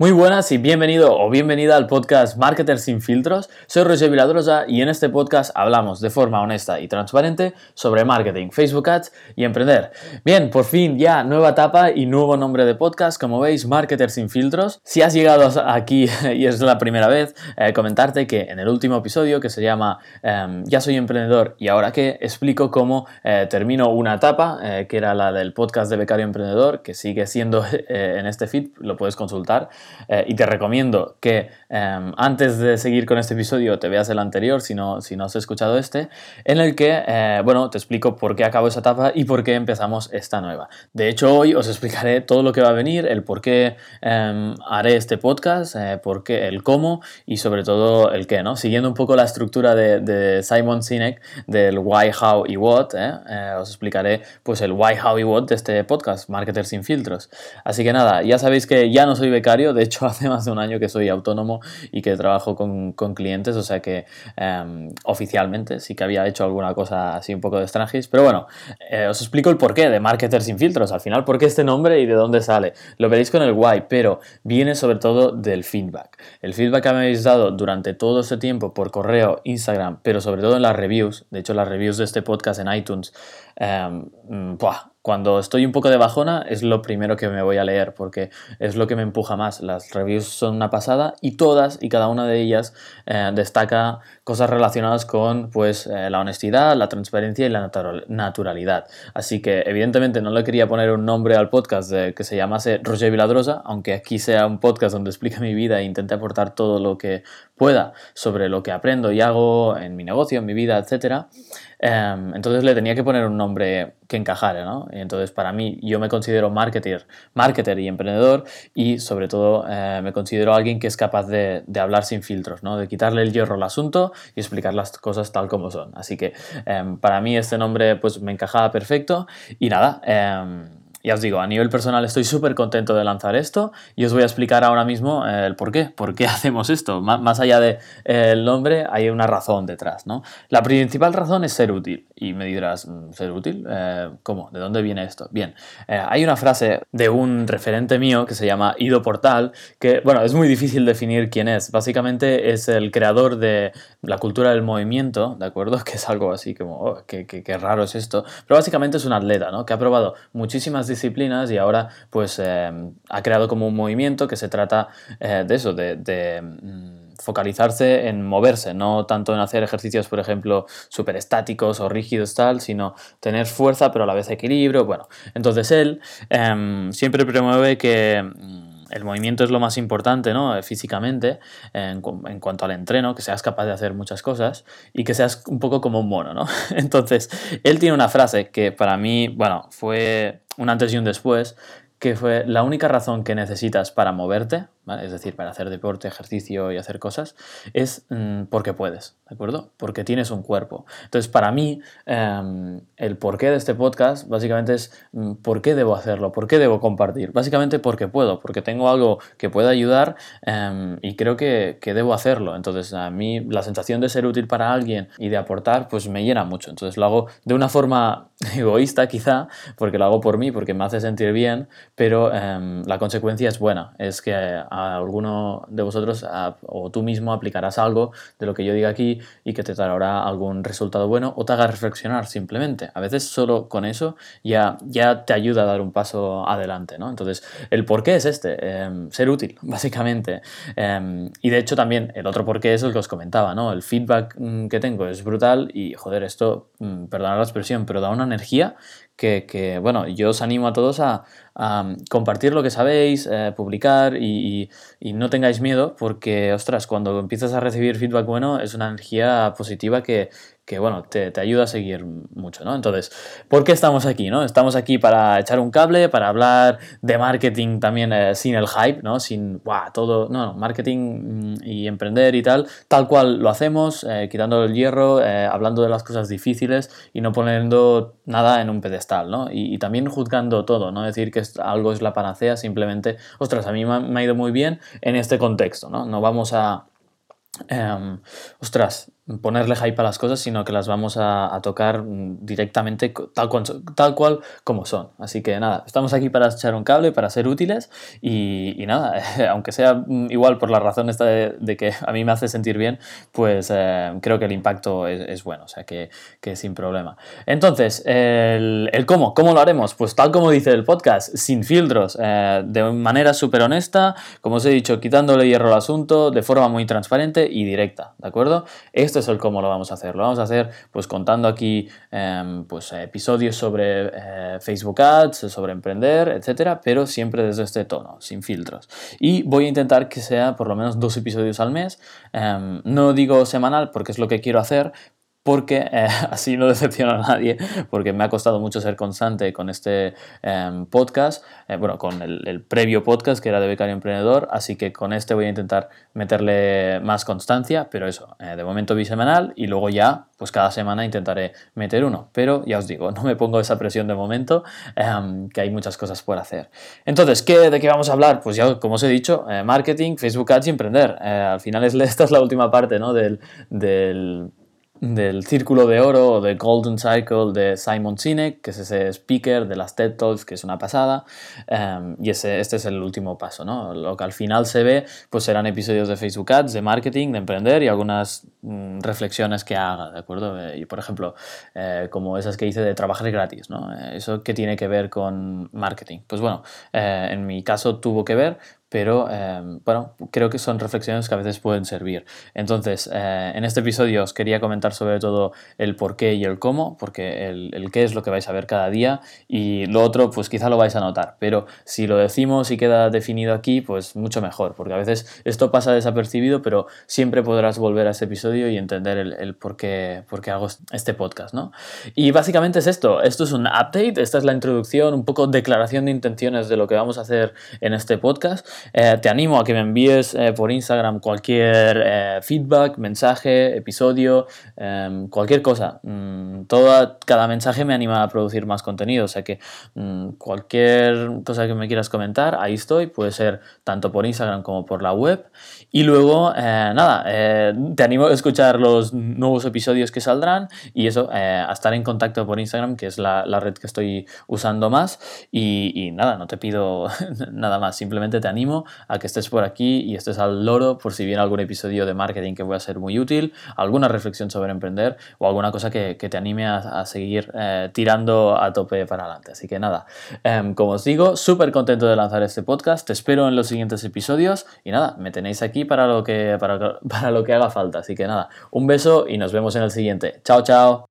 Muy buenas y bienvenido o bienvenida al podcast Marketers sin filtros. Soy Roger Viladrosa y en este podcast hablamos de forma honesta y transparente sobre marketing, Facebook Ads y emprender. Bien, por fin ya nueva etapa y nuevo nombre de podcast, como veis, Marketers sin filtros. Si has llegado aquí y es la primera vez, eh, comentarte que en el último episodio que se llama em, Ya soy emprendedor y ahora que explico cómo eh, termino una etapa, eh, que era la del podcast de becario emprendedor, que sigue siendo en este feed, lo puedes consultar. Eh, y te recomiendo que em, antes de seguir con este episodio te veas el anterior si no, si no has escuchado este, en el que, eh, bueno, te explico por qué acabo esa etapa y por qué empezamos esta nueva. De hecho, hoy os explicaré todo lo que va a venir, el por qué em, haré este podcast, eh, por qué, el cómo y sobre todo el qué, ¿no? Siguiendo un poco la estructura de, Simon Sinek del why, how y what, os explicaré pues el why, how y what de este podcast, Marketers sin filtros. Así que nada, ya sabéis que ya no soy becario, de hecho hace más de un año que soy autónomo y que trabajo con, clientes, o sea que em, oficialmente sí que había hecho alguna cosa así un poco de strangis, pero bueno, eh, os explico el porqué de Marketer sin filtros, al final, por qué este nombre y de dónde sale. Lo veréis con el why, pero viene sobre todo del feedback. El feedback que me habéis dado durante todo este tiempo por correo, Instagram, pero sobre todo en las reviews, de hecho las reviews de este podcast en iTunes, eh, cuando estoy un poco de bajona es lo primero que me voy a leer porque es lo que me empuja más. Las reviews son una pasada y todas y cada una de ellas eh, destaca cosas relacionadas con pues eh, la honestidad, la transparencia y la naturalidad. Así que evidentemente no le quería poner un nombre al podcast que se llamase Roger Viladrosa, aunque aquí sea un podcast donde explique mi vida e intente aportar todo lo que pueda sobre lo que aprendo y hago en mi negocio, en mi vida, etcétera. Em, entonces le tenía que poner un nombre que encajara, ¿no? Entonces para mí yo me considero marketer, marketer y emprendedor y sobre todo eh, me considero alguien que es capaz de, hablar sin filtros, ¿no? De quitarle el hierro al asunto y explicar las cosas tal como son. Así que em, para mí este nombre pues me encajaba perfecto y nada. Em, ya os digo, a nivel personal estoy súper contento de lanzar esto y os voy a explicar ahora mismo eh, el por qué, por qué hacemos esto. más allá del de, el nombre, hay una razón detrás, ¿no? La principal razón es ser útil. Y me dirás, mm, ¿ser útil? Eh, ¿Cómo? ¿De dónde viene esto? Bien, eh, hay una frase de un referente mío que se llama Ido Portal, que, bueno, es muy difícil definir quién es. Básicamente es el creador de la cultura del movimiento, ¿de acuerdo? Que es algo así como, oh, qué, qué raro es esto. Pero básicamente es un atleta, ¿no? Que ha probado muchísimas disciplinas y ahora pues eh, ha creado como un movimiento que se trata eh, de eso, de, mm, focalizarse en moverse, no tanto en hacer ejercicios, por ejemplo, súper estáticos o rígidos tal, sino tener fuerza pero a la vez equilibrio. Bueno, entonces él em, siempre promueve que mm, el movimiento es lo más importante, ¿no? Físicamente, en, cuanto al entreno, que seas capaz de hacer muchas cosas y que seas un poco como un mono, ¿no? Entonces, él tiene una frase que para mí, bueno, fue un antes y un después, que fue la única razón que necesitas para moverte, es decir, para hacer deporte, ejercicio y hacer cosas, es mm, porque puedes, ¿de acuerdo? Porque tienes un cuerpo. Entonces, para mí, em, el porqué de este podcast básicamente es mm, por qué debo hacerlo, por qué debo compartir. Básicamente porque puedo, porque tengo algo que pueda ayudar em, y creo que, que, debo hacerlo. Entonces, a mí la sensación de ser útil para alguien y de aportar, pues me llena mucho. Entonces, lo hago de una forma egoísta quizá, porque lo hago por mí, porque me hace sentir bien, pero em, la consecuencia es buena. Es que alguno de vosotros o tú mismo aplicarás algo de lo que yo diga aquí y que te dará algún resultado bueno o te haga reflexionar simplemente. A veces solo con eso ya, ya te ayuda a dar un paso adelante, ¿no? Entonces, el por qué es este, em, ser útil, básicamente. Em, y de hecho también el otro por qué es el que os comentaba, ¿no? El feedback mm, que tengo es brutal y, joder, esto, mm, perdonad la expresión, pero da una energía que, bueno, yo os animo a todos a, compartir lo que sabéis, eh, publicar y, y, no tengáis miedo porque, ostras, cuando empiezas a recibir feedback bueno es una energía positiva que, que bueno, te, ayuda a seguir mucho, ¿no? Entonces, ¿por qué estamos aquí, no? Estamos aquí para echar un cable, para hablar de marketing también eh, sin el hype, ¿no? Sin, ¡guau! Todo, no, marketing mm, y emprender y tal, tal cual lo hacemos, eh, quitando el hierro, eh, hablando de las cosas difíciles y no poniendo nada en un pedestal, ¿no? Y, también juzgando todo, no decir que algo es la panacea, simplemente, ostras, a mí me ha ido muy bien en este contexto, ¿no? No vamos a... Em, ostras, ponerle hype a las cosas, sino que las vamos a, tocar directamente tal cual, tal cual, como son. Así que nada, estamos aquí para echar un cable, para ser útiles y, nada, aunque sea igual por la razón esta de, que a mí me hace sentir bien, pues eh, creo que el impacto es, bueno, o sea que, sin problema. Entonces, el, cómo, ¿cómo lo haremos? Pues tal como dice el podcast, sin filtros, eh, de manera súper honesta, como os he dicho, quitándole hierro al asunto, de forma muy transparente y directa, ¿de acuerdo? Esto es el cómo lo vamos a hacer. Lo vamos a hacer pues contando aquí em, pues, episodios sobre eh, Facebook Ads, sobre emprender, etcétera, pero siempre desde este tono, sin filtros. Y voy a intentar que sea por lo menos dos episodios al mes. Em, no digo semanal porque es lo que quiero hacer, porque eh, así no decepciono a nadie, porque me ha costado mucho ser constante con este em, podcast, eh, bueno, con el, previo podcast que era de Becario Emprendedor, así que con este voy a intentar meterle más constancia, pero eso, eh, de momento bisemanal y luego ya, pues cada semana intentaré meter uno, pero ya os digo, no me pongo esa presión de momento, em, que hay muchas cosas por hacer. Entonces, ¿qué, ¿de qué vamos a hablar? Pues ya, como os he dicho, marketing, Facebook Ads y emprender. al final es, esta es la última parte ¿no? del, del del Círculo de Oro o de Golden Cycle de Simon Sinek, que es ese speaker de las TED Talks, que es una pasada. Em, y ese, este es el último paso, ¿no? Lo que al final se ve, pues serán episodios de Facebook Ads, de marketing, de emprender y algunas mm, reflexiones que haga, ¿de acuerdo? Eh, y por ejemplo, eh, como esas que hice de trabajar gratis, ¿no? Eh, ¿Eso qué tiene que ver con marketing? Pues bueno, en mi caso tuvo que ver pero em, bueno, creo que son reflexiones que a veces pueden servir. Entonces, eh, en este episodio os quería comentar sobre todo el por qué y el cómo, porque el, el, qué es lo que vais a ver cada día y lo otro, pues quizá lo vais a notar, pero si lo decimos y queda definido aquí, pues mucho mejor, porque a veces esto pasa desapercibido, pero siempre podrás volver a este episodio y entender el, el por, qué, hago este podcast, ¿no? Y básicamente es esto, esto es un update, esta es la introducción, un poco declaración de intenciones de lo que vamos a hacer en este podcast eh, te animo a que me envíes eh, por Instagram cualquier eh, feedback, mensaje, episodio, em, cualquier cosa. Mm, toda, cada mensaje me anima a producir más contenido, o sea que mm, cualquier cosa que me quieras comentar, ahí estoy, puede ser tanto por Instagram como por la web. Y luego, nada, te animo a escuchar los nuevos episodios que saldrán y eso, a estar en contacto por Instagram, que es la, red que estoy usando más. y nada, no te pido nada más, simplemente te animo a que estés por aquí y estés al loro por si viene algún episodio de marketing que pueda ser muy útil, alguna reflexión sobre emprender o alguna cosa que, te anime a, seguir eh, tirando a tope para adelante. Así que nada, em, como os digo, súper contento de lanzar este podcast, te espero en los siguientes episodios y nada, me tenéis aquí para lo que, para, para lo que haga falta. Así que nada, un beso y nos vemos en el siguiente. Chao, chao.